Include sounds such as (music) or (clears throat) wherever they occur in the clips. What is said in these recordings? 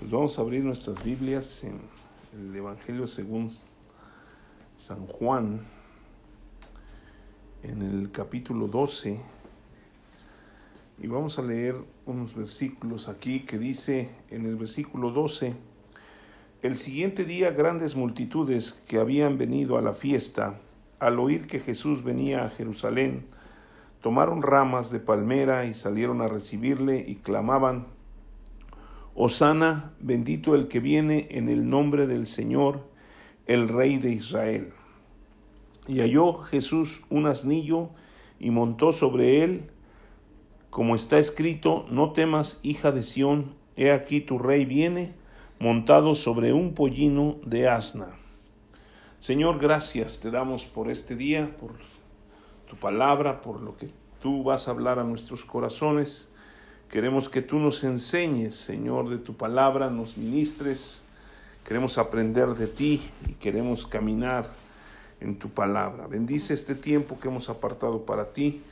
Pues vamos a abrir nuestras Biblias en el Evangelio según San Juan, en el capítulo 12, y vamos a leer unos versículos aquí que dice en el versículo 12, el siguiente día grandes multitudes que habían venido a la fiesta, al oír que Jesús venía a Jerusalén, tomaron ramas de palmera y salieron a recibirle y clamaban, Osana, bendito el que viene en el nombre del Señor, el Rey de Israel. Y halló Jesús un asnillo y montó sobre él, como está escrito, no temas, hija de Sión, he aquí tu rey viene, montado sobre un pollino de asna. Señor, gracias te damos por este día, por tu palabra, por lo que tú vas a hablar a nuestros corazones. Queremos que tú nos enseñes, Señor, de tu palabra, nos ministres. Queremos aprender de ti y queremos caminar en tu palabra. Bendice este tiempo que hemos apartado para ti.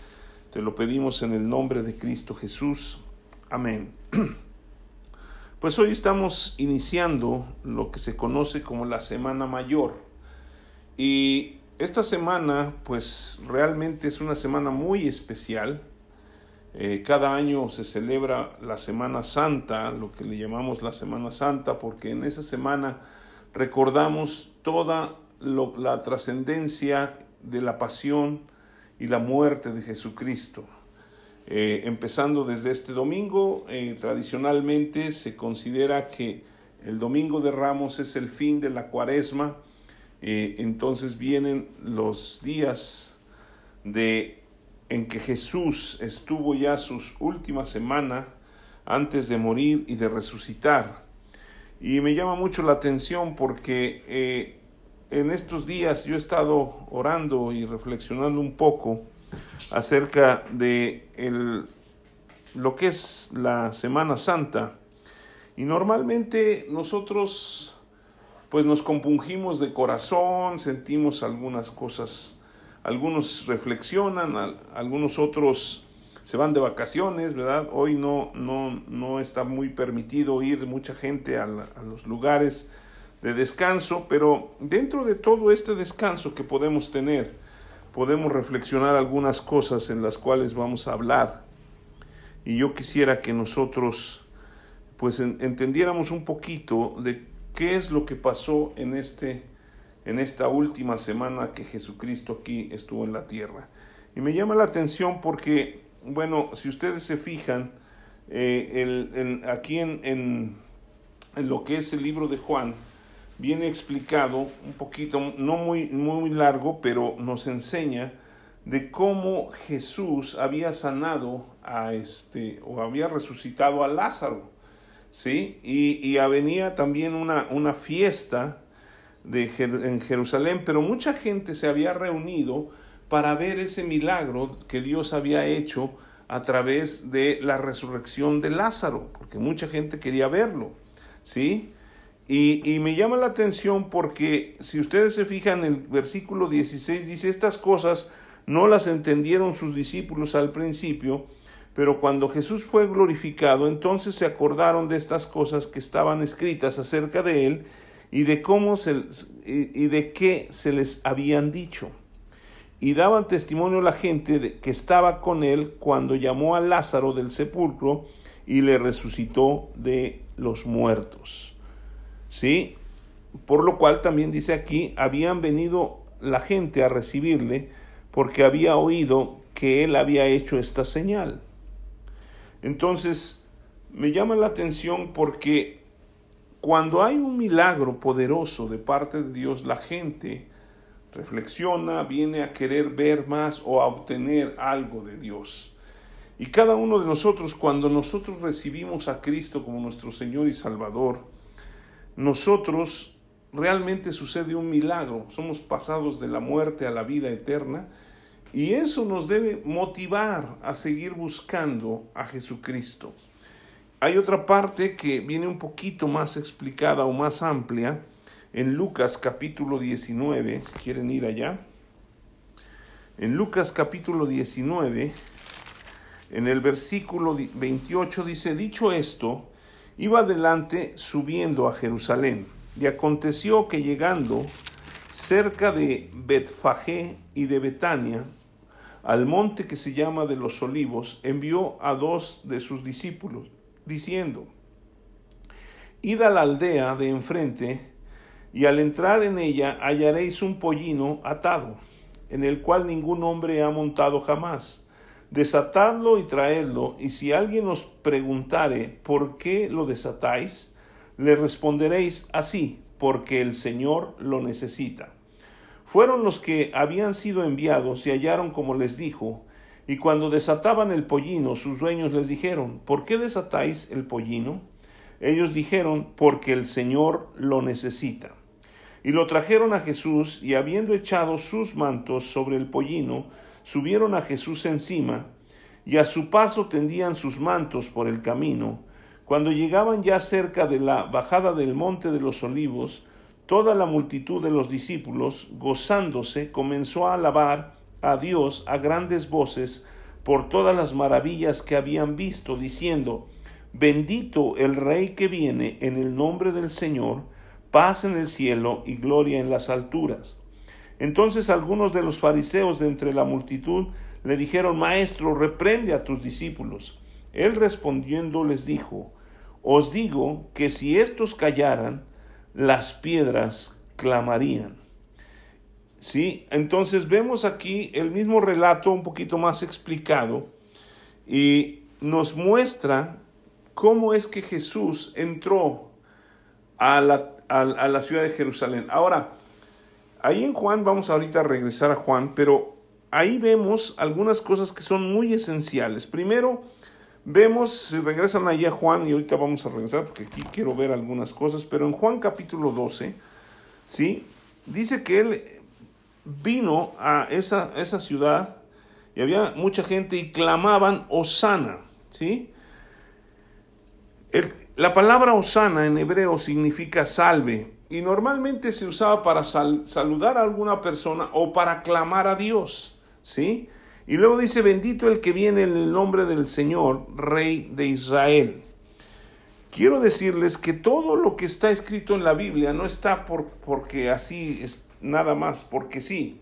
Te lo pedimos en el nombre de Cristo Jesús. Amén. (clears throat) Pues hoy estamos iniciando lo que se conoce como la Semana Mayor. Y esta semana, pues realmente es una semana muy especial. Eh, cada año se celebra la Semana Santa, lo que le llamamos la Semana Santa, porque en esa semana recordamos toda la trascendencia de la pasión y la muerte de Jesucristo. Eh, empezando desde este domingo, eh, tradicionalmente se considera que el domingo de Ramos es el fin de la cuaresma, entonces vienen los días de, en que Jesús estuvo ya sus últimas semanas antes de morir y de resucitar. Y me llama mucho la atención porque en estos días yo he estado orando y reflexionando un poco acerca de el, lo que es la Semana Santa. Y normalmente nosotros pues nos compungimos de corazón, sentimos algunas cosas, algunos reflexionan, algunos otros se van de vacaciones, ¿verdad? Hoy no, no, no está muy permitido ir mucha gente a, a los lugares de descanso, pero dentro de todo este descanso que podemos tener, podemos reflexionar algunas cosas en las cuales vamos a hablar. Y yo quisiera que nosotros pues entendiéramos un poquito de qué es lo que pasó en este en esta última semana que Jesucristo aquí estuvo en la tierra. Y me llama la atención porque, bueno, si ustedes se fijan, eh, el, aquí en, en, en, lo que es el libro de Juan, viene explicado un poquito, no muy, muy largo, pero nos enseña de cómo Jesús había sanado a este, o había resucitado a Lázaro, ¿sí? Y, y venía también una, una fiesta de, en Jerusalén, pero mucha gente se había reunido para ver ese milagro que Dios había hecho a través de la resurrección de Lázaro, porque mucha gente quería verlo, ¿sí? Y, me llama la atención porque si ustedes se fijan, en el versículo 16 dice, estas cosas no las entendieron sus discípulos al principio, pero cuando Jesús fue glorificado, entonces se acordaron de estas cosas que estaban escritas acerca de él y de cómo se, y de qué se les habían dicho. Y daban testimonio la gente que estaba con él cuando llamó a Lázaro del sepulcro y le resucitó de los muertos. ¿sí? Por lo cual también dice aquí, habían venido la gente a recibirle porque había oído que él había hecho esta señal. Entonces, me llama la atención porque cuando hay un milagro poderoso de parte de Dios, la gente reflexiona, viene a querer ver más o a obtener algo de Dios. Y cada uno de nosotros, cuando nosotros recibimos a Cristo como nuestro Señor y Salvador, nosotros realmente sucede un milagro, somos pasados de la muerte a la vida eterna y eso nos debe motivar a seguir buscando a Jesucristo. Hay otra parte que viene un poquito más explicada o más amplia en Lucas capítulo 19, si quieren ir allá. En Lucas capítulo 19, en el versículo 28 dice, dicho esto, iba adelante subiendo a Jerusalén. Y aconteció que llegando cerca de Betfagé y de Betania, al monte que se llama de los olivos, envió a dos de sus discípulos, diciendo, Id a la aldea de enfrente, y al entrar en ella hallaréis un pollino atado, en el cual ningún hombre ha montado jamás. Desatadlo y traedlo, y si alguien os preguntare por qué lo desatáis, le responderéis así, porque el Señor lo necesita. Fueron los que habían sido enviados y hallaron como les dijo, y cuando desataban el pollino, sus dueños les dijeron, ¿por qué desatáis el pollino? Ellos dijeron, porque el Señor lo necesita. Y lo trajeron a Jesús, y habiendo echado sus mantos sobre el pollino, subieron a Jesús encima, y a su paso tendían sus mantos por el camino. Cuando llegaban ya cerca de la bajada del monte de los olivos, toda la multitud de los discípulos, gozándose, comenzó a alabar a Dios a grandes voces por todas las maravillas que habían visto, diciendo, Bendito el Rey que viene en el nombre del Señor, paz en el cielo y gloria en las alturas. Entonces algunos de los fariseos de entre la multitud le dijeron, Maestro, reprende a tus discípulos. Él respondiendo les dijo, Os digo que si estos callaran, las piedras clamarían. ¿Sí? Entonces vemos aquí el mismo relato un poquito más explicado y nos muestra cómo es que Jesús entró a la, a, la ciudad de Jerusalén. Ahora, ahí en Juan, vamos ahorita a regresar a Juan, pero ahí vemos algunas cosas que son muy esenciales. Primero, vemos, si regresan allí a Juan, y ahorita vamos a regresar porque aquí quiero ver algunas cosas, pero en Juan capítulo 12, ¿sí? Dice que él vino a esa, esa ciudad y había mucha gente y clamaban Osana, ¿sí? la palabra Osana en hebreo significa salve y normalmente se usaba para saludar a alguna persona o para clamar a Dios, ¿sí? Y luego dice, bendito el que viene en el nombre del Señor, Rey de Israel. Quiero decirles que todo lo que está escrito en la Biblia no está por, porque así es nada más, porque sí,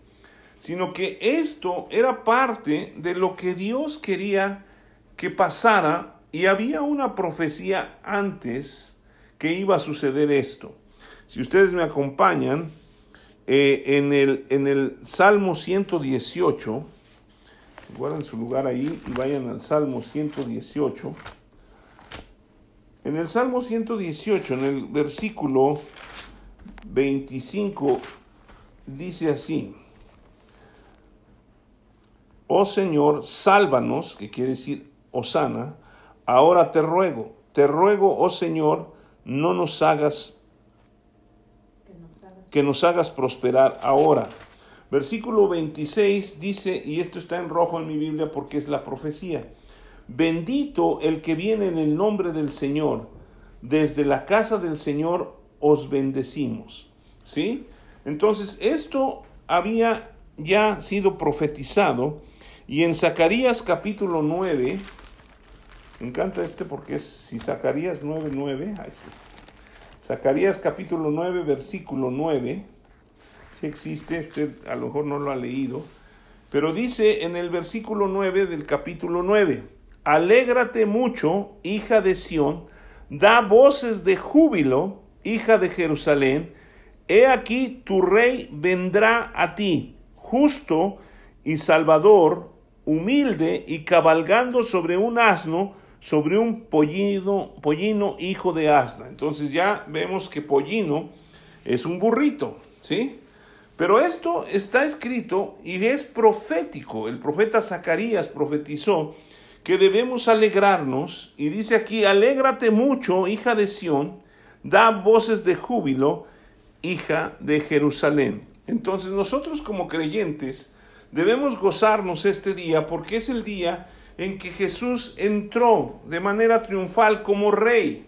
sino que esto era parte de lo que Dios quería que pasara y había una profecía antes que iba a suceder esto. Si ustedes me acompañan, eh, en, el, en el Salmo 118, guarden su lugar ahí y vayan al Salmo 118. En el Salmo 118, en el versículo 25, dice así, Oh Señor, sálvanos, que quiere decir Osana, Ahora te ruego, te ruego, oh Señor, no nos hagas que nos hagas prosperar ahora. Versículo 26 dice, y esto está en rojo en mi Biblia porque es la profecía, bendito el que viene en el nombre del Señor, desde la casa del Señor os bendecimos. ¿Sí? Entonces, esto había ya sido profetizado y en Zacarías capítulo 9, me encanta este porque es si Zacarías 9.9, Zacarías capítulo 9, versículo 9, si existe, usted a lo mejor no lo ha leído, pero dice en el versículo 9 del capítulo 9, Alégrate mucho, hija de Sión, da voces de júbilo, hija de Jerusalén, he aquí tu rey vendrá a ti, justo y salvador, humilde y cabalgando sobre un asno, sobre un pollino, pollino hijo de asna. Entonces ya vemos que pollino es un burrito, ¿sí? Pero esto está escrito y es profético. El profeta Zacarías profetizó que debemos alegrarnos y dice aquí, alégrate mucho, hija de Sión, da voces de júbilo, hija de Jerusalén. Entonces nosotros como creyentes debemos gozarnos este día porque es el día en que Jesús entró de manera triunfal como rey.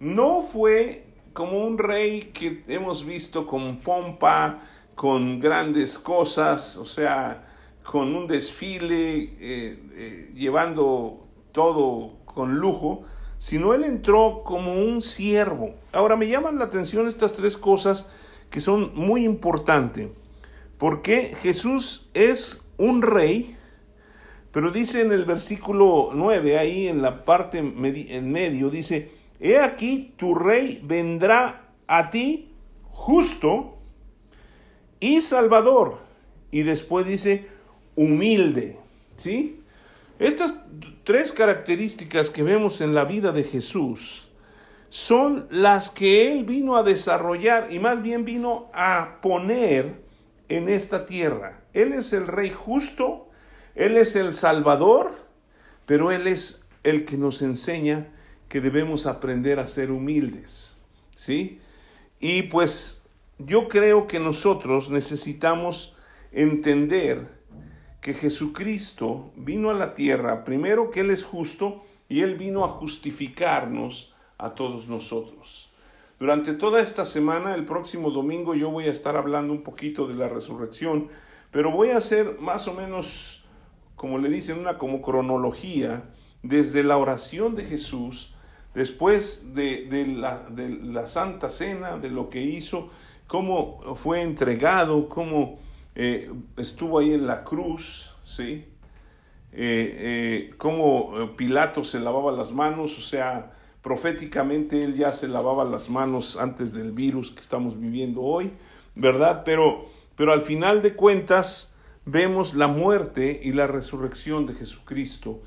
No fue como un rey que hemos visto con pompa, con grandes cosas, o sea, con un desfile, eh, eh, llevando todo con lujo, sino él entró como un siervo. Ahora me llaman la atención estas tres cosas que son muy importantes, porque Jesús es un rey, pero dice en el versículo 9, ahí en la parte en medio, dice, he aquí tu rey vendrá a ti justo y salvador. Y después dice, humilde. ¿Sí? Estas tres características que vemos en la vida de Jesús son las que Él vino a desarrollar y más bien vino a poner en esta tierra. Él es el Rey justo, Él es el Salvador, pero Él es el que nos enseña que debemos aprender a ser humildes. ¿Sí? Y pues yo creo que nosotros necesitamos entender que Jesucristo vino a la tierra, primero que Él es justo y Él vino a justificarnos a todos nosotros. Durante toda esta semana, el próximo domingo, yo voy a estar hablando un poquito de la resurrección, pero voy a hacer más o menos, como le dicen, una como cronología, desde la oración de Jesús, después de, de, la, de la Santa Cena, de lo que hizo, cómo fue entregado, cómo eh, estuvo ahí en la cruz, ¿sí? Eh, eh, cómo Pilato se lavaba las manos, o sea, proféticamente él ya se lavaba las manos antes del virus que estamos viviendo hoy, ¿verdad? Pero, pero al final de cuentas vemos la muerte y la resurrección de Jesucristo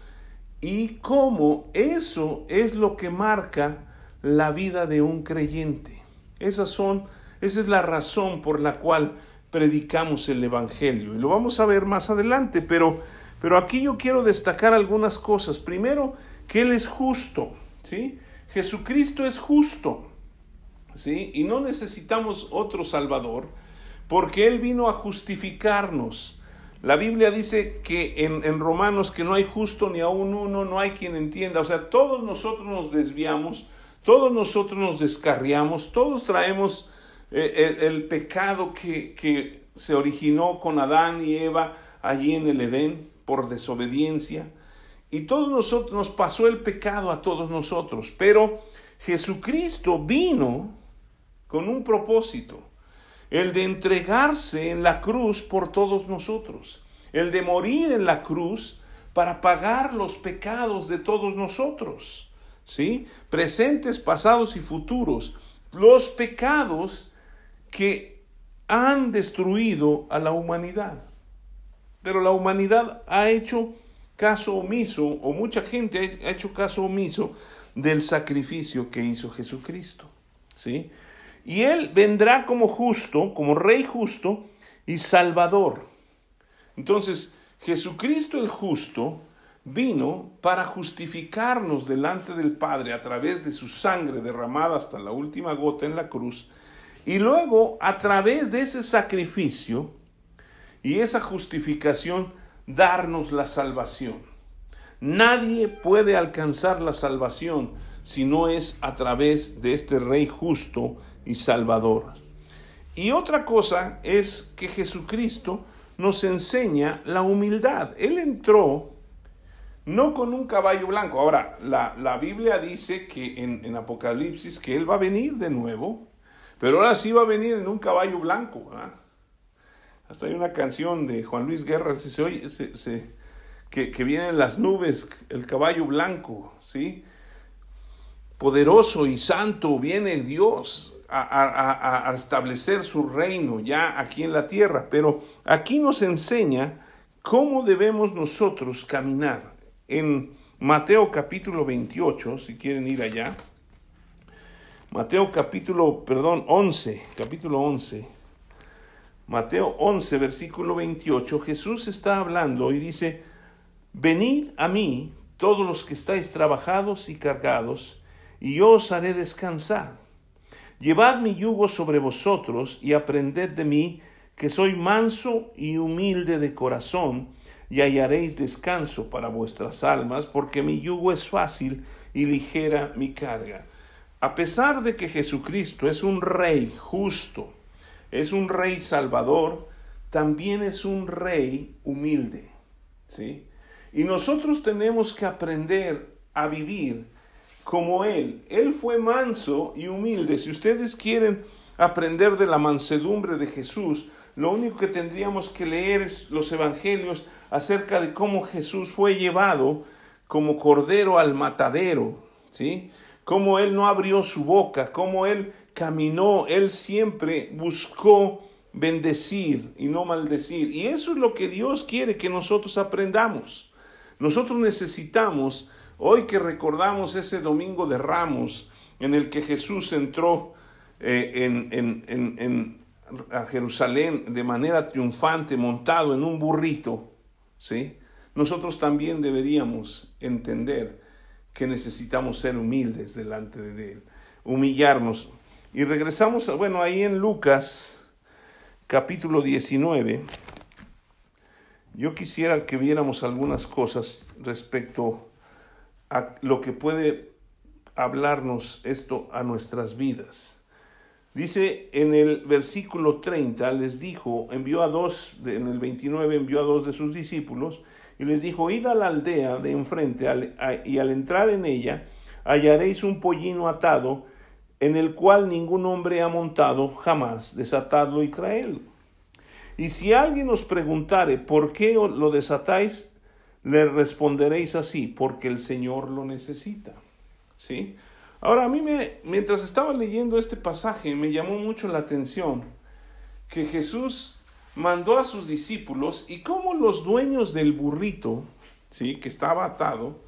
y cómo eso es lo que marca la vida de un creyente. Esas son, esa es la razón por la cual predicamos el Evangelio. Y lo vamos a ver más adelante, pero, pero aquí yo quiero destacar algunas cosas. Primero, que Él es justo, ¿sí? Jesucristo es justo, ¿sí? Y no necesitamos otro Salvador, porque Él vino a justificarnos. La Biblia dice que en, en, Romanos que no hay justo ni aún uno, no hay quien entienda. O sea, todos nosotros nos desviamos, todos nosotros nos descarriamos, todos traemos eh, el, pecado que, que se originó con Adán y Eva allí en el Edén por desobediencia. Y todos nosotros nos pasó el pecado a todos nosotros, pero Jesucristo vino con un propósito, el de entregarse en la cruz por todos nosotros, el de morir en la cruz para pagar los pecados de todos nosotros, ¿sí? Presentes, pasados y futuros. Los pecados que han destruido a la humanidad. Pero la humanidad ha hecho caso omiso, o mucha gente ha hecho caso omiso del sacrificio que hizo Jesucristo. ¿sí? Y Él vendrá como justo, como Rey justo y Salvador. Entonces, Jesucristo el justo vino para justificarnos delante del Padre a través de su sangre derramada hasta la última gota en la cruz y luego, a través de ese sacrificio y esa justificación, darnos la salvación. Nadie puede alcanzar la salvación si no es a través de este Rey justo y Salvador. Y otra cosa es que Jesucristo nos enseña la humildad. Él entró no con un caballo blanco. Ahora, la, Biblia dice que en, en Apocalipsis que Él va a venir de nuevo pero ahora sí va a venir en un caballo blanco. Hasta hay una canción de Juan Luis Guerra se, oye, que, que vienen las nubes, el caballo blanco, ¿sí? Poderoso y santo viene Dios a, a, establecer su reino ya aquí en la tierra. Pero aquí nos enseña cómo debemos nosotros caminar. En Mateo capítulo 28, si quieren ir allá. Mateo capítulo, perdón, 11, capítulo 11. Mateo 11, versículo 28, Jesús está hablando y dice, venid a mí todos los que estáis trabajados y cargados, y yo os haré descansar. Llevad mi yugo sobre vosotros y aprended de mí, que soy manso y humilde de corazón, y hallaréis descanso para vuestras almas, porque mi yugo es fácil y ligera mi carga. A pesar de que Jesucristo es un rey justo, es un rey salvador, también es un rey humilde. ¿sí? Y nosotros tenemos que aprender a vivir como Él. Él fue manso y humilde. Si ustedes quieren aprender de la mansedumbre de Jesús, lo único que tendríamos que leer es los evangelios acerca de cómo Jesús fue llevado como cordero al matadero, ¿sí? Cómo Él no abrió su boca, cómo Él caminó, Él siempre buscó bendecir y no maldecir. Y eso es lo que Dios quiere que nosotros aprendamos. Nosotros necesitamos, hoy que recordamos ese domingo de ramos en el que Jesús entró eh, en, a Jerusalén de manera triunfante, montado en un burrito, ¿sí? nosotros también deberíamos entender que necesitamos ser humildes delante de Él, humillarnos. Y regresamos, bueno, ahí en Lucas capítulo 19, yo quisiera que viéramos algunas cosas respecto a lo que puede hablarnos esto a nuestras vidas. Dice en el versículo 30, les dijo, envió a dos, en el 29 envió a dos de sus discípulos y les dijo, id a la aldea de enfrente y al entrar en ella hallaréis un pollino atado en el cual ningún hombre ha montado jamás, desatadlo y traedlo. Y si alguien os preguntare por qué lo desatáis, le responderéis así, porque el Señor lo necesita. ¿Sí? Ahora, a mí me, mientras estaba leyendo este pasaje, me llamó mucho la atención que Jesús mandó a sus discípulos y cómo los dueños del burrito, ¿sí? que estaba atado,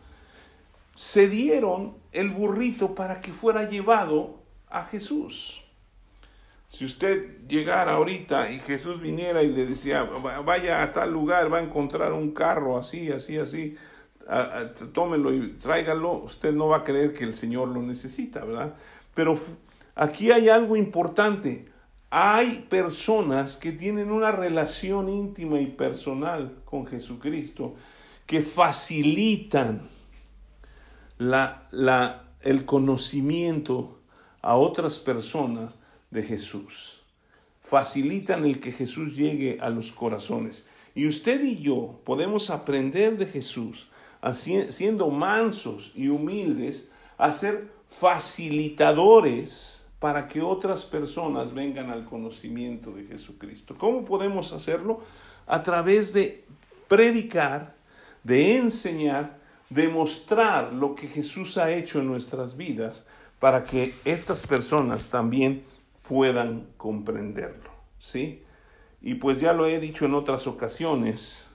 cedieron el burrito para que fuera llevado a Jesús. Si usted llegara ahorita y Jesús viniera y le decía, vaya a tal lugar, va a encontrar un carro así, así, así, tómelo y tráigalo, usted no va a creer que el Señor lo necesita, ¿verdad? Pero aquí hay algo importante. Hay personas que tienen una relación íntima y personal con Jesucristo que facilitan la, la, el conocimiento a otras personas de Jesús. Facilitan el que Jesús llegue a los corazones. Y usted y yo podemos aprender de Jesús, siendo mansos y humildes, a ser facilitadores para que otras personas vengan al conocimiento de Jesucristo. ¿Cómo podemos hacerlo? A través de predicar, de enseñar, de mostrar lo que Jesús ha hecho en nuestras vidas para que estas personas también puedan comprenderlo, ¿sí? Y pues ya lo he dicho en otras ocasiones,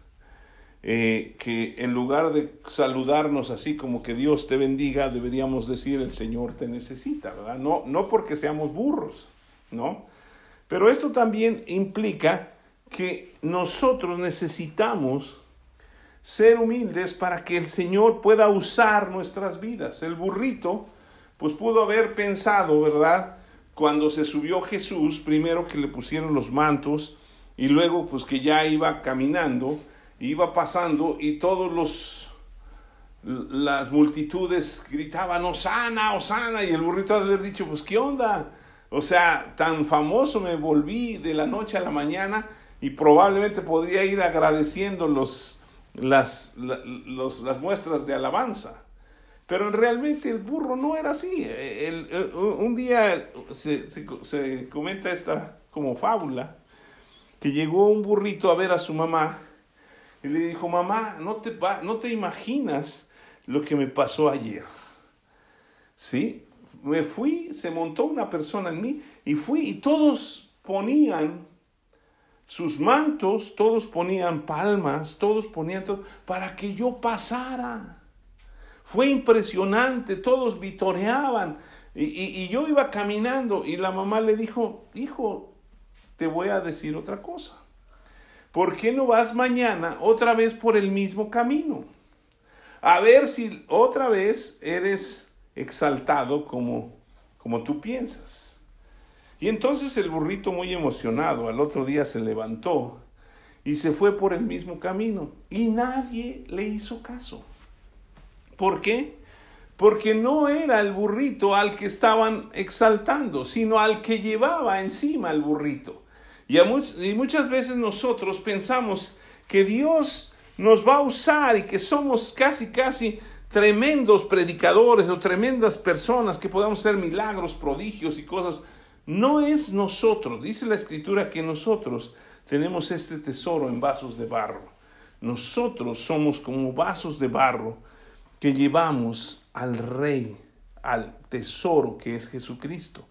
eh, que en lugar de saludarnos así como que Dios te bendiga, deberíamos decir el Señor te necesita, ¿verdad? No, no porque seamos burros, ¿no? Pero esto también implica que nosotros necesitamos ser humildes para que el Señor pueda usar nuestras vidas. El burrito pues pudo haber pensado, ¿verdad? Cuando se subió Jesús, primero que le pusieron los mantos y luego pues que ya iba caminando, iba pasando y todos los las multitudes gritaban Osana, Osana y el burrito de haber dicho, pues qué onda? O sea, tan famoso me volví de la noche a la mañana y probablemente podría ir agradeciendo los, las, las muestras de alabanza. Pero realmente el burro no era así. un día se, comenta esta como fábula, que llegó un burrito a ver a su mamá y le dijo, mamá, no te, no te imaginas lo que me pasó ayer. ¿Sí? Me fui, se montó una persona en mí y fui y todos ponían sus mantos, todos ponían palmas, todos ponían todo, para que yo pasara. Fue impresionante, todos vitoreaban. Y, yo iba caminando y la mamá le dijo, hijo, te voy a decir otra cosa. ¿Por qué no vas mañana otra vez por el mismo camino? A ver si otra vez eres exaltado como, como tú piensas. Y entonces el burrito muy emocionado al otro día se levantó y se fue por el mismo camino y nadie le hizo caso. ¿Por qué? Porque no era el burrito al que estaban exaltando, sino al que llevaba encima el burrito. Y, muchas veces nosotros pensamos que Dios nos va a usar y que somos casi, casi tremendos predicadores o tremendas personas que podamos hacer milagros, prodigios y cosas. No es nosotros, dice la escritura que nosotros tenemos este tesoro en vasos de barro. Nosotros somos como vasos de barro que llevamos al rey, al tesoro que es Jesucristo.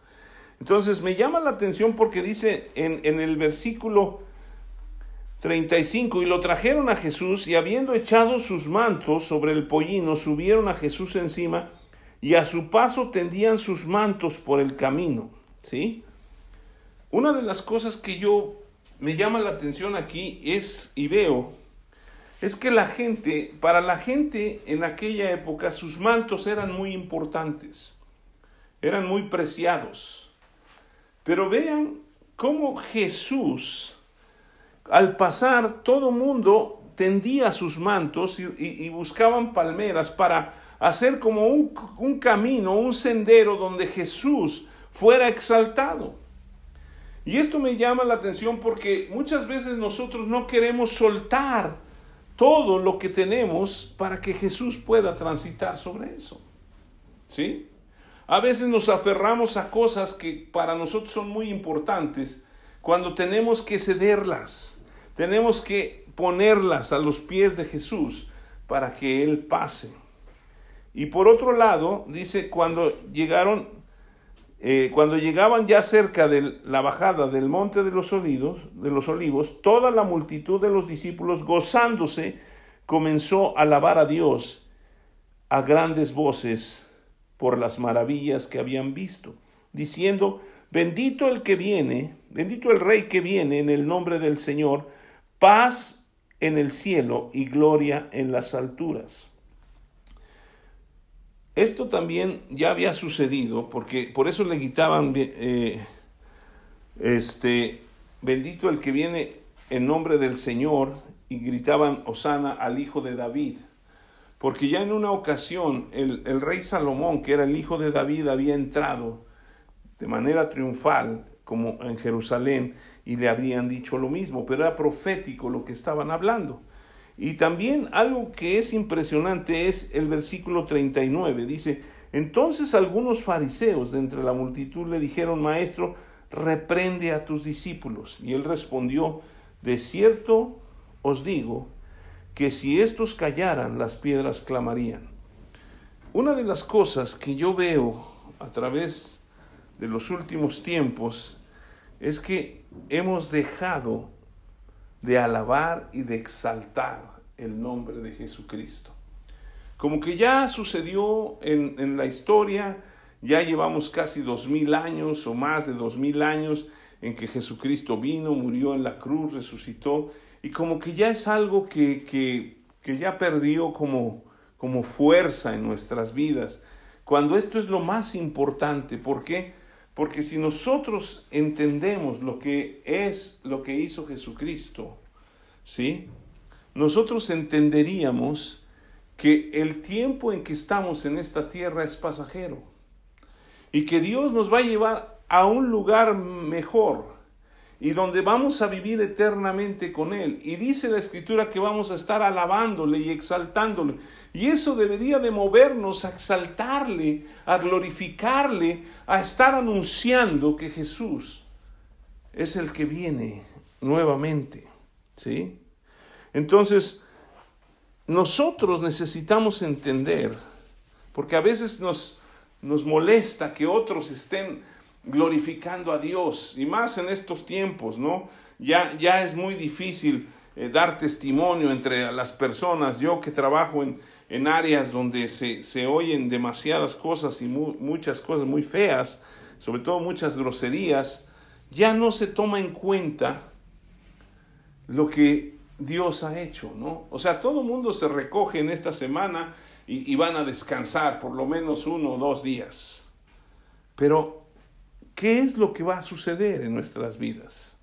Entonces me llama la atención porque dice en, en el versículo 35, y lo trajeron a Jesús, y habiendo echado sus mantos sobre el pollino, subieron a Jesús encima, y a su paso tendían sus mantos por el camino. ¿Sí? Una de las cosas que yo me llama la atención aquí es, y veo, es que la gente, para la gente en aquella época, sus mantos eran muy importantes, eran muy preciados. Pero vean cómo Jesús al pasar, todo mundo tendía sus mantos y, buscaban palmeras para hacer como un, un camino, un sendero donde Jesús fuera exaltado. Y esto me llama la atención porque muchas veces nosotros no queremos soltar todo lo que tenemos para que Jesús pueda transitar sobre eso. ¿Sí? A veces nos aferramos a cosas que para nosotros son muy importantes cuando tenemos que cederlas, tenemos que ponerlas a los pies de Jesús para que Él pase. Y por otro lado, dice, cuando llegaron, eh, cuando llegaban ya cerca de la bajada del monte de los, olivos, de los olivos, toda la multitud de los discípulos, gozándose, comenzó a alabar a Dios a grandes voces por las maravillas que habían visto, diciendo, Bendito el que viene, bendito el rey que viene en el nombre del Señor, paz en el cielo y gloria en las alturas. Esto también ya había sucedido, porque por eso le gritaban, eh, este, bendito el que viene en nombre del Señor, y gritaban, Osana al hijo de David. Porque ya en una ocasión el, el rey Salomón, que era el hijo de David, había entrado de manera triunfal como en Jerusalén y le habrían dicho lo mismo, pero era profético lo que estaban hablando. Y también algo que es impresionante es el versículo 39. Dice, entonces algunos fariseos de entre la multitud le dijeron, Maestro, reprende a tus discípulos. Y él respondió, de cierto os digo que si estos callaran, las piedras clamarían. Una de las cosas que yo veo a través de los últimos tiempos es que hemos dejado de alabar y de exaltar el nombre de Jesucristo. Como que ya sucedió en, en la historia, ya llevamos casi dos mil años o más de dos mil años en que Jesucristo vino, murió en la cruz, resucitó, y como que ya es algo que, que, que ya perdió como, como fuerza en nuestras vidas, cuando esto es lo más importante. ¿Por qué? Porque si nosotros entendemos lo que es lo que hizo Jesucristo, ¿sí? Nosotros entenderíamos que el tiempo en que estamos en esta tierra es pasajero y que Dios nos va a llevar a un lugar mejor y donde vamos a vivir eternamente con Él. Y dice la Escritura que vamos a estar alabándole y exaltándole. Y eso debería de movernos a exaltarle, a glorificarle, a estar anunciando que Jesús es el que viene nuevamente. ¿Sí? Entonces, nosotros necesitamos entender, porque a veces nos, nos molesta que otros estén glorificando a Dios, y más en estos tiempos, ¿no? Ya, ya es muy difícil eh, dar testimonio entre las personas. Yo que trabajo en, en áreas donde se, se, oyen demasiadas cosas y muchas cosas muy feas, sobre todo muchas groserías, ya no se toma en cuenta lo que Dios ha hecho, ¿no? O sea, todo el mundo se recoge en esta semana y, y van a descansar por lo menos uno o dos días. Pero ¿Qué es lo que va a suceder en nuestras vidas?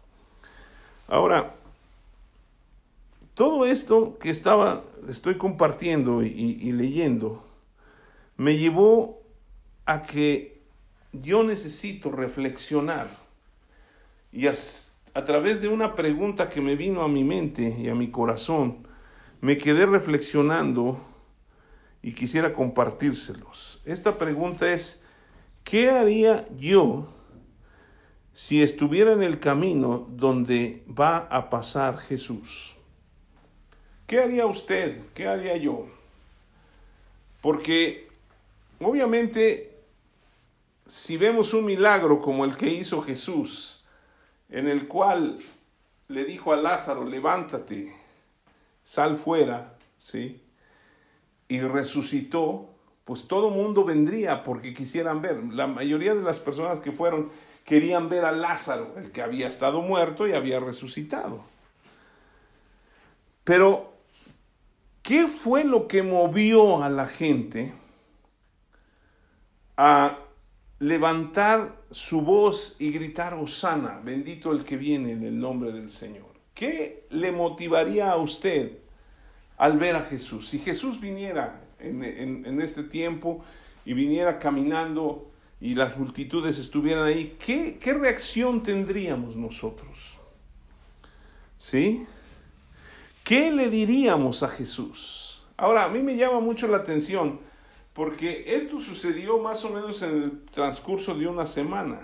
Ahora, todo esto que estaba, estoy compartiendo y, leyendo, me llevó a que yo necesito reflexionar y a, a través de una pregunta que me vino a mi mente y a mi corazón, me quedé reflexionando y quisiera compartírselos. Esta pregunta es, ¿qué haría yo si estuviera en el camino donde va a pasar Jesús? ¿Qué haría usted? ¿Qué haría yo? Porque obviamente si vemos un milagro como el que hizo Jesús, en el cual le dijo a Lázaro, levántate, sal fuera, ¿sí? Y resucitó, pues todo mundo vendría porque quisieran ver. La mayoría de las personas que fueron querían ver a Lázaro, el que había estado muerto y había resucitado. Pero, ¿qué fue lo que movió a la gente a levantar su voz y gritar Osana, bendito el que viene en el nombre del Señor. ¿Qué le motivaría a usted al ver a Jesús? Si Jesús viniera en, este tiempo y viniera caminando y las multitudes estuvieran ahí, ¿qué, qué reacción tendríamos nosotros? ¿Sí? ¿Qué le diríamos a Jesús? Ahora, a mí me llama mucho la atención porque esto sucedió más o menos en el transcurso de una semana.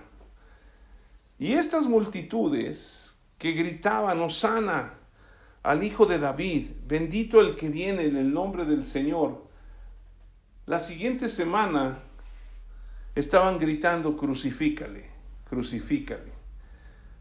Y estas multitudes que gritaban, Osana al Hijo de David, bendito el que viene en el nombre del Señor, la siguiente semana estaban gritando, crucifícale, crucifícale.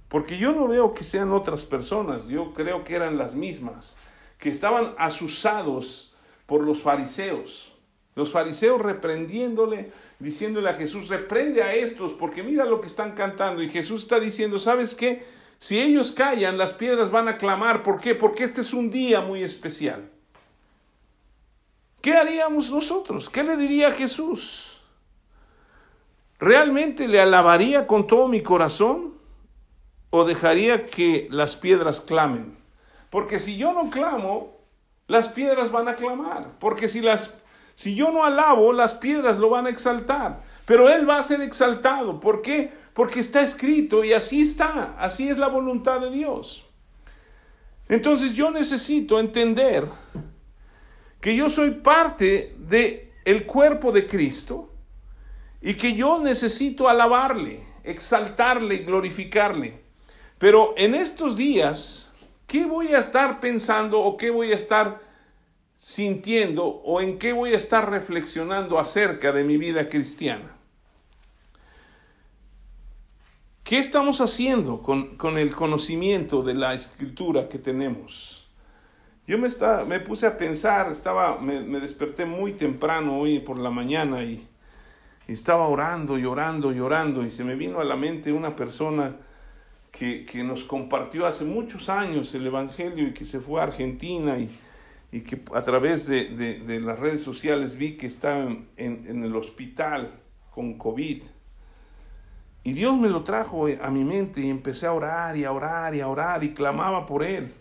Porque yo no veo que sean otras personas, yo creo que eran las mismas, que estaban asusados por los fariseos los fariseos reprendiéndole, diciéndole a Jesús, reprende a estos, porque mira lo que están cantando. Y Jesús está diciendo, ¿sabes qué? Si ellos callan, las piedras van a clamar. ¿Por qué? Porque este es un día muy especial. ¿Qué haríamos nosotros? ¿Qué le diría Jesús? ¿Realmente le alabaría con todo mi corazón? ¿O dejaría que las piedras clamen? Porque si yo no clamo, las piedras van a clamar. Porque si las si yo no alabo, las piedras lo van a exaltar. Pero Él va a ser exaltado. ¿Por qué? Porque está escrito y así está. Así es la voluntad de Dios. Entonces yo necesito entender que yo soy parte de el cuerpo de Cristo y que yo necesito alabarle, exaltarle, glorificarle. Pero en estos días, ¿qué voy a estar pensando o qué voy a estar sintiendo o en qué voy a estar reflexionando acerca de mi vida cristiana? ¿Qué estamos haciendo con, el conocimiento de la escritura que tenemos? Yo me, me puse a pensar, estaba, me, desperté muy temprano hoy por la mañana y, estaba orando y orando y y se me vino a la mente una persona que, que nos compartió hace muchos años el Evangelio y que se fue a Argentina y, y que a través de, las redes sociales vi que estaba en, en, el hospital con COVID. Y Dios me lo trajo a mi mente y empecé a orar y a orar y a orar y clamaba por él,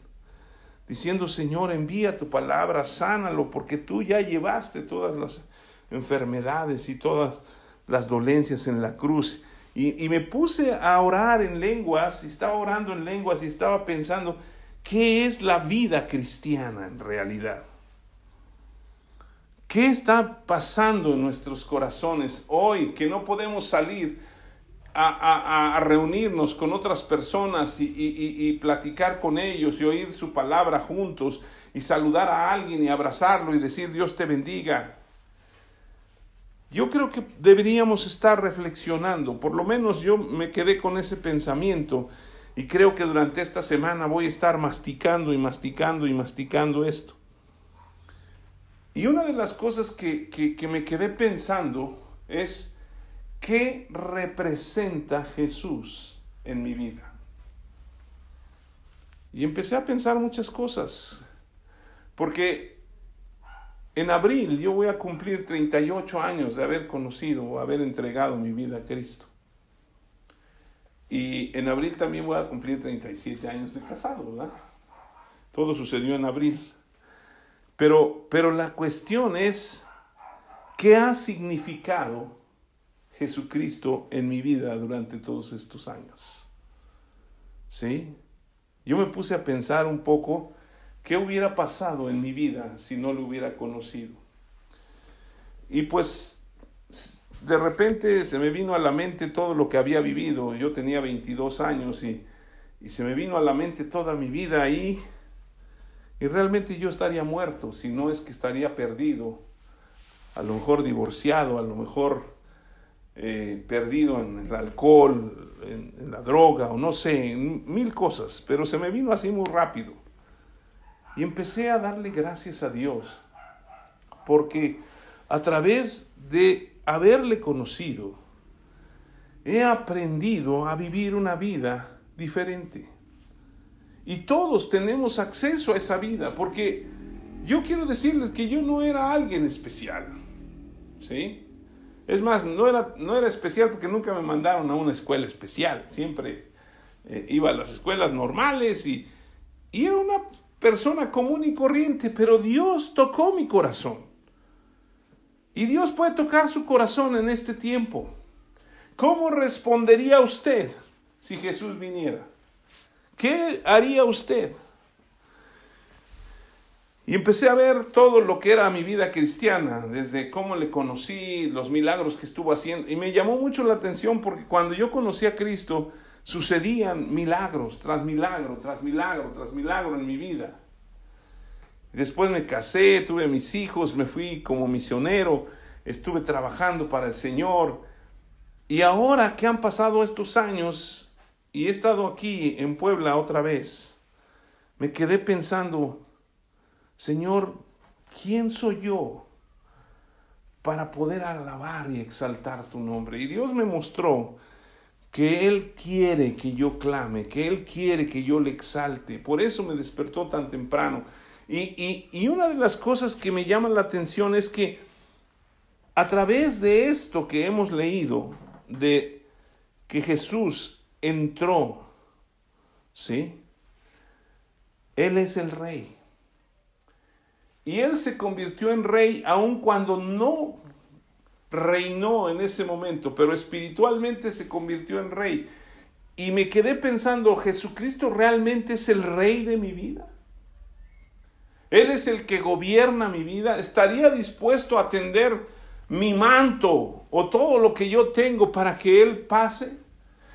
diciendo, Señor, envía tu palabra, sánalo, porque tú ya llevaste todas las enfermedades y todas las dolencias en la cruz. Y, y me puse a orar en lenguas, y estaba orando en lenguas y estaba pensando, ¿Qué es la vida cristiana en realidad? ¿Qué está pasando en nuestros corazones hoy que no podemos salir a, reunirnos con otras personas y, y, platicar con ellos y oír su palabra juntos y saludar a alguien y abrazarlo y decir Dios te bendiga? Yo creo que deberíamos estar reflexionando, por lo menos yo me quedé con ese pensamiento y creo que durante esta semana voy a estar masticando y masticando y masticando esto. Y una de las cosas que, que, me quedé pensando es, ¿qué representa Jesús en mi vida? Y empecé a pensar muchas cosas, porque en abril yo voy a cumplir 38 años de haber conocido o haber entregado mi vida a Cristo. Y en abril también voy a cumplir 37 años de casado, ¿verdad? Todo sucedió en abril. Pero, pero la cuestión es, ¿qué ha significado Jesucristo en mi vida durante todos estos años? ¿Sí? Yo me puse a pensar un poco qué hubiera pasado en mi vida si no lo hubiera conocido. y pues de repente se me vino a la mente todo lo que había vivido. Yo tenía 22 años y, y se me vino a la mente toda mi vida ahí. Y realmente yo estaría muerto, si no es que estaría perdido, a lo mejor divorciado, a lo mejor eh, perdido en el alcohol, en, la droga, o no sé, mil cosas, pero se me vino así muy rápido. Y empecé a darle gracias a Dios, porque a través de haberle conocido, he aprendido a vivir una vida diferente. Y todos tenemos acceso a esa vida, porque yo quiero decirles que yo no era alguien especial. ¿Sí? Es más, no era, no era especial porque nunca me mandaron a una escuela especial. Siempre eh, iba a las escuelas normales y, y era una persona común y corriente, pero Dios tocó mi corazón. Y Dios puede tocar su corazón en este tiempo. ¿Cómo respondería usted si Jesús viniera? ¿Qué haría usted? Y empecé a ver todo lo que era mi vida cristiana, desde cómo le conocí, los milagros que estuvo haciendo. Y me llamó mucho la atención porque cuando yo conocí a Cristo, sucedían milagros tras milagro, tras milagro, tras milagro en mi vida. Después me casé, tuve mis hijos, me fui como misionero, estuve trabajando para el Señor. Y ahora que han pasado estos años, y he estado aquí en Puebla otra vez, me quedé pensando, Señor, ¿quién soy yo para poder alabar y exaltar tu nombre? Y Dios me mostró que Él quiere que yo clame, que Él quiere que yo le exalte. Por eso me despertó tan temprano. Y, y una de las cosas que me llama la atención es que a través de esto que hemos leído, de que Jesús entró, ¿sí? Él es el rey. Y él se convirtió en rey aun cuando no reinó en ese momento, pero espiritualmente se convirtió en rey. Y me quedé pensando, ¿Jesucristo realmente es el rey de mi vida? Él es el que gobierna mi vida. ¿Estaría dispuesto a atender mi manto o todo lo que yo tengo para que Él pase?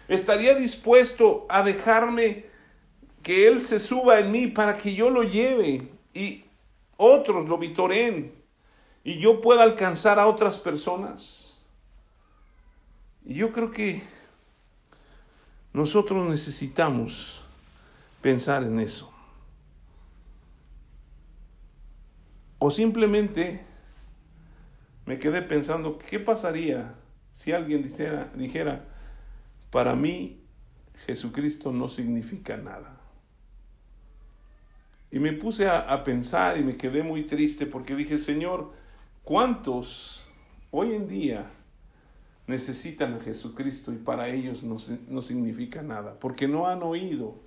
¿Estaría dispuesto a dejarme que Él se suba en mí para que yo lo lleve y otros lo vitoreen y yo pueda alcanzar a otras personas? Y yo creo que nosotros necesitamos pensar en eso. O simplemente me quedé pensando, ¿qué pasaría si alguien dijera, dijera para mí, Jesucristo no significa nada. Y me puse a, pensar y me quedé muy triste porque dije, Señor, ¿cuántos hoy en día necesitan a Jesucristo y para ellos no, no significa nada? Porque no han oído,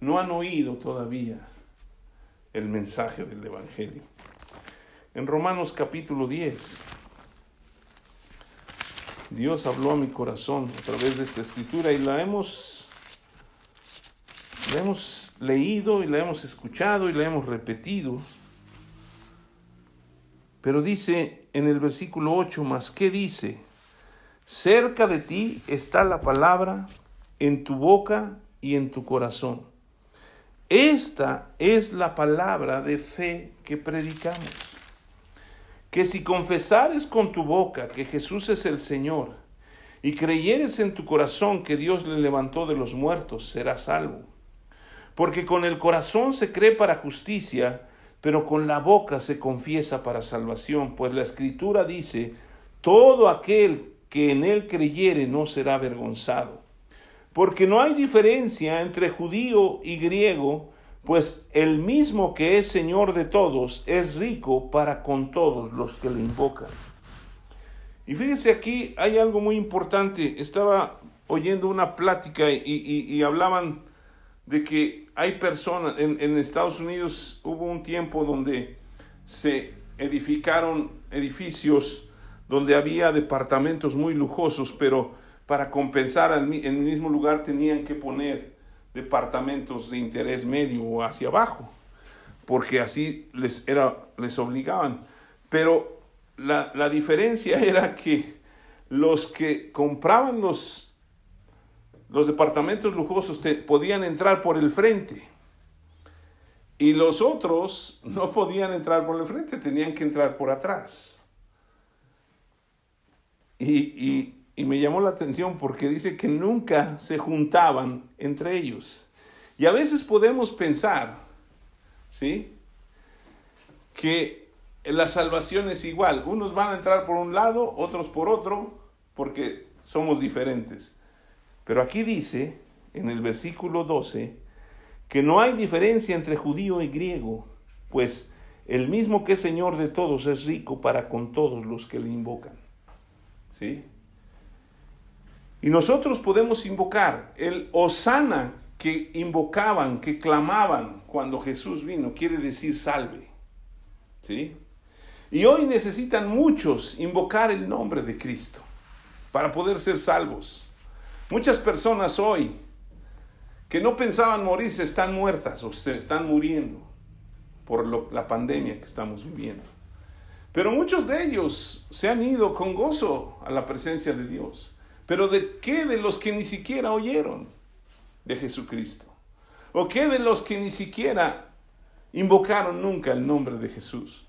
no han oído todavía el mensaje del Evangelio. En Romanos capítulo 10, Dios habló a mi corazón a través de esta escritura y la hemos, la hemos leído y la hemos escuchado y la hemos repetido. Pero dice en el versículo 8, más ¿qué dice? Cerca de ti está la palabra, en tu boca y en tu corazón. Esta es la palabra de fe que predicamos que si confesares con tu boca que Jesús es el Señor y creyeres en tu corazón que Dios le levantó de los muertos, serás salvo. Porque con el corazón se cree para justicia, pero con la boca se confiesa para salvación, pues la escritura dice, todo aquel que en él creyere no será avergonzado. Porque no hay diferencia entre judío y griego, pues el mismo que es Señor de todos es rico para con todos los que le invocan. Y fíjese aquí, hay algo muy importante. Estaba oyendo una plática y, hablaban de que hay personas, en, en, Estados Unidos hubo un tiempo donde se edificaron edificios donde había departamentos muy lujosos, pero para compensar en el mismo lugar tenían que poner departamentos de interés medio o hacia abajo, porque así les, era, les obligaban. Pero la, la diferencia (laughs) era que los que compraban los, los departamentos lujosos te, podían entrar por el frente. Y los otros no podían entrar por el frente, tenían que entrar por atrás. Y, y, me llamó la atención porque dice que nunca se juntaban entre ellos. Y a veces podemos pensar, ¿sí? Que la salvación es igual. Unos van a entrar por un lado, otros por otro, porque somos diferentes. Pero aquí dice, en el versículo 12, que no hay diferencia entre judío y griego, pues el mismo que es Señor de todos es rico para con todos los que le invocan. ¿Sí? Y nosotros podemos invocar el Osana que invocaban, que clamaban cuando Jesús vino, quiere decir salve. ¿Sí? Y hoy necesitan muchos invocar el nombre de Cristo para poder ser salvos. Muchas personas hoy que no pensaban morirse están muertas o se están muriendo por la pandemia que estamos viviendo. Pero muchos de ellos se han ido con gozo a la presencia de Dios. Pero ¿de qué de los que ni siquiera oyeron de Jesucristo? ¿O qué de los que ni siquiera invocaron nunca el nombre de Jesús?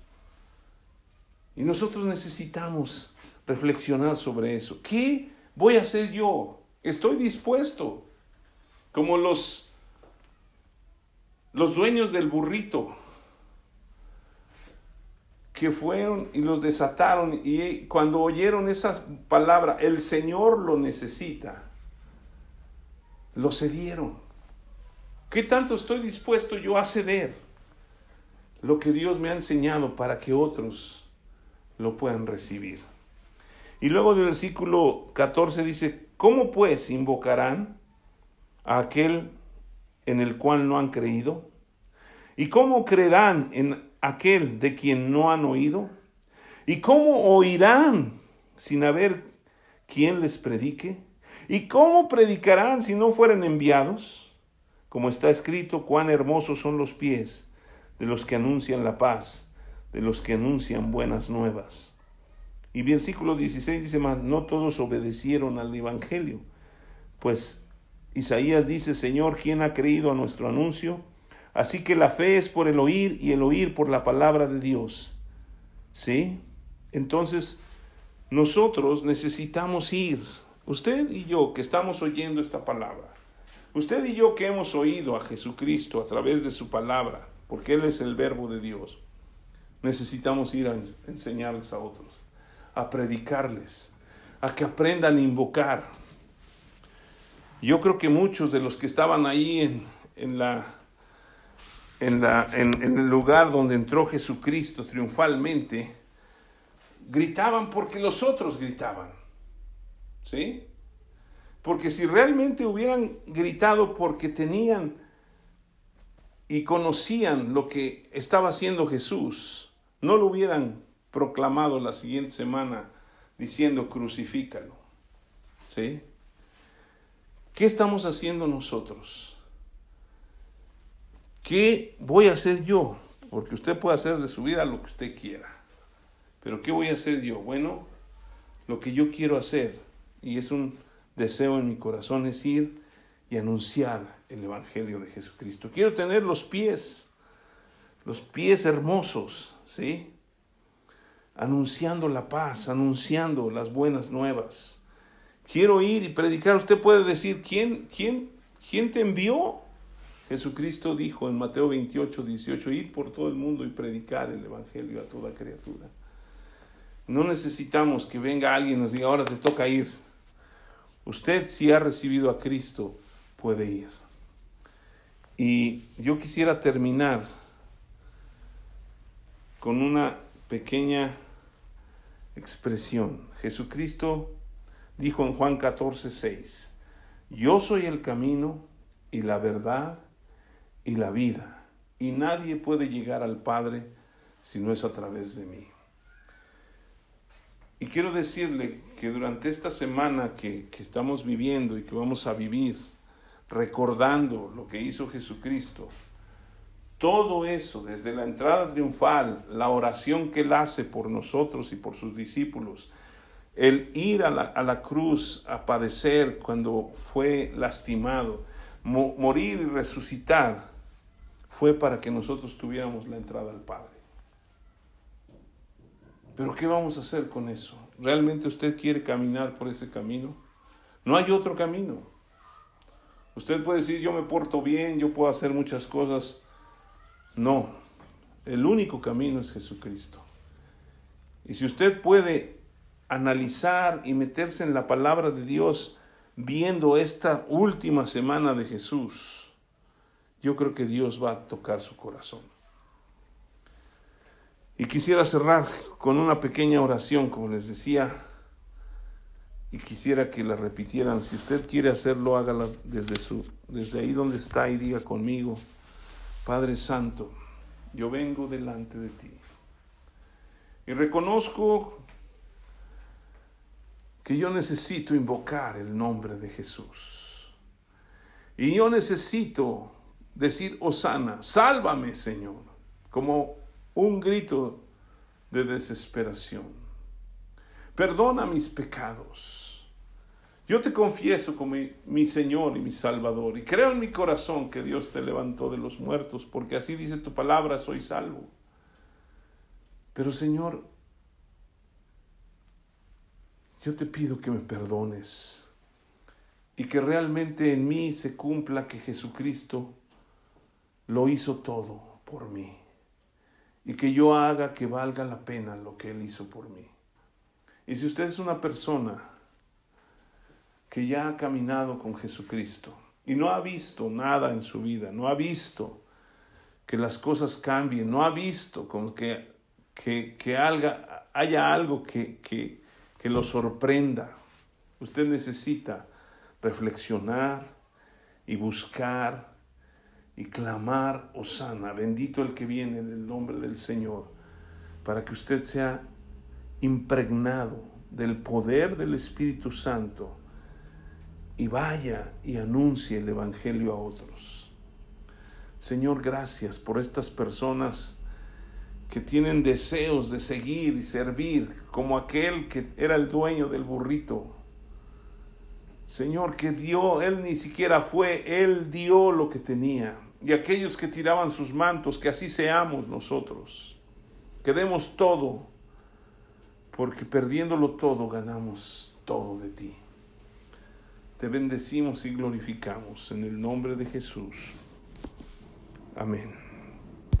Y nosotros necesitamos reflexionar sobre eso. ¿Qué voy a hacer yo? Estoy dispuesto como los, los dueños del burrito que fueron y los desataron y cuando oyeron esa palabra, el Señor lo necesita, lo cedieron. ¿Qué tanto estoy dispuesto yo a ceder lo que Dios me ha enseñado para que otros lo puedan recibir? Y luego del versículo 14 dice, ¿cómo pues invocarán a aquel en el cual no han creído? ¿Y cómo creerán en aquel de quien no han oído? ¿Y cómo oirán sin haber quien les predique? ¿Y cómo predicarán si no fueren enviados? Como está escrito, cuán hermosos son los pies de los que anuncian la paz, de los que anuncian buenas nuevas. Y versículo 16 dice más, no todos obedecieron al Evangelio, pues Isaías dice, Señor, ¿quién ha creído a nuestro anuncio? Así que la fe es por el oír y el oír por la palabra de Dios. ¿Sí? Entonces, nosotros necesitamos ir, usted y yo que estamos oyendo esta palabra, usted y yo que hemos oído a Jesucristo a través de su palabra, porque Él es el verbo de Dios, necesitamos ir a enseñarles a otros, a predicarles, a que aprendan a invocar, yo creo que muchos de los que estaban ahí en, en la, en, la, en, el lugar donde entró Jesucristo triunfalmente, gritaban porque los otros gritaban. ¿Sí? Porque si realmente hubieran gritado porque tenían y conocían lo que estaba haciendo Jesús, no lo hubieran proclamado la siguiente semana diciendo crucifícalo. ¿Sí? ¿Qué estamos haciendo nosotros? ¿Qué voy a hacer yo? Porque usted puede hacer de su vida lo que usted quiera. Pero ¿qué voy a hacer yo? Bueno, lo que yo quiero hacer, y es un deseo en mi corazón, es ir y anunciar el Evangelio de Jesucristo. Quiero tener los pies, los pies hermosos, ¿sí? Anunciando la paz, anunciando las buenas nuevas quiero ir y predicar. Usted puede decir, ¿quién, quién, quién te envió? Jesucristo dijo en Mateo 28, 18, ir por todo el mundo y predicar el Evangelio a toda criatura. No necesitamos que venga alguien y nos diga, ahora te toca ir. Usted si ha recibido a Cristo puede ir. Y yo quisiera terminar con una pequeña expresión. Jesucristo dijo en Juan 14, 6, yo soy el camino y la verdad y la vida, y nadie puede llegar al Padre si no es a través de mí. Y quiero decirle que durante esta semana que, que estamos viviendo y que vamos a vivir, recordando lo que hizo Jesucristo, todo eso, desde la entrada triunfal, la oración que Él hace por nosotros y por sus discípulos, el ir a la, cruz a padecer cuando fue lastimado, morir y resucitar, fue para que nosotros tuviéramos la entrada al Padre. Pero ¿qué vamos a hacer con eso? ¿Realmente usted quiere caminar por ese camino? No hay otro camino. Usted puede decir, yo me porto bien, yo puedo hacer muchas cosas. No, el único camino es Jesucristo. Y si usted puede analizar y meterse en la palabra de Dios viendo esta última semana de Jesús, yo creo que Dios va a tocar su corazón. Y quisiera cerrar con una pequeña oración, como les decía, y quisiera que la repitieran. Si usted quiere hacerlo, hágala desde, su, desde ahí donde está y diga conmigo, Padre Santo, yo vengo delante de ti. Y reconozco que yo necesito invocar el nombre de Jesús. Y yo necesito decir, Osana, sálvame Señor, como un grito de desesperación. Perdona mis pecados. Yo te confieso como mi, Señor y mi Salvador y creo en mi corazón que Dios te levantó de los muertos, porque así dice tu palabra, soy salvo. Pero Señor, yo te pido que me perdones y que realmente en mí se cumpla que Jesucristo lo hizo todo por mí y que yo haga que valga la pena lo que Él hizo por mí. Y si usted es una persona que ya ha caminado con Jesucristo y no ha visto nada en su vida, no ha visto que las cosas cambien, no ha visto como que, que, que haya algo que, que, que lo sorprenda, usted necesita reflexionar y buscar y clamar, Osana, bendito el que viene en el nombre del Señor, para que usted sea impregnado del poder del Espíritu Santo y vaya y anuncie el Evangelio a otros. Señor, gracias por estas personas que tienen deseos de seguir y servir, como aquel que era el dueño del burrito. Señor, que dio, Él ni siquiera fue, Él dio lo que tenía y aquellos que tiraban sus mantos, que así seamos nosotros. Que demos todo, porque perdiéndolo todo ganamos todo de ti. Te bendecimos y glorificamos en el nombre de Jesús. Amén.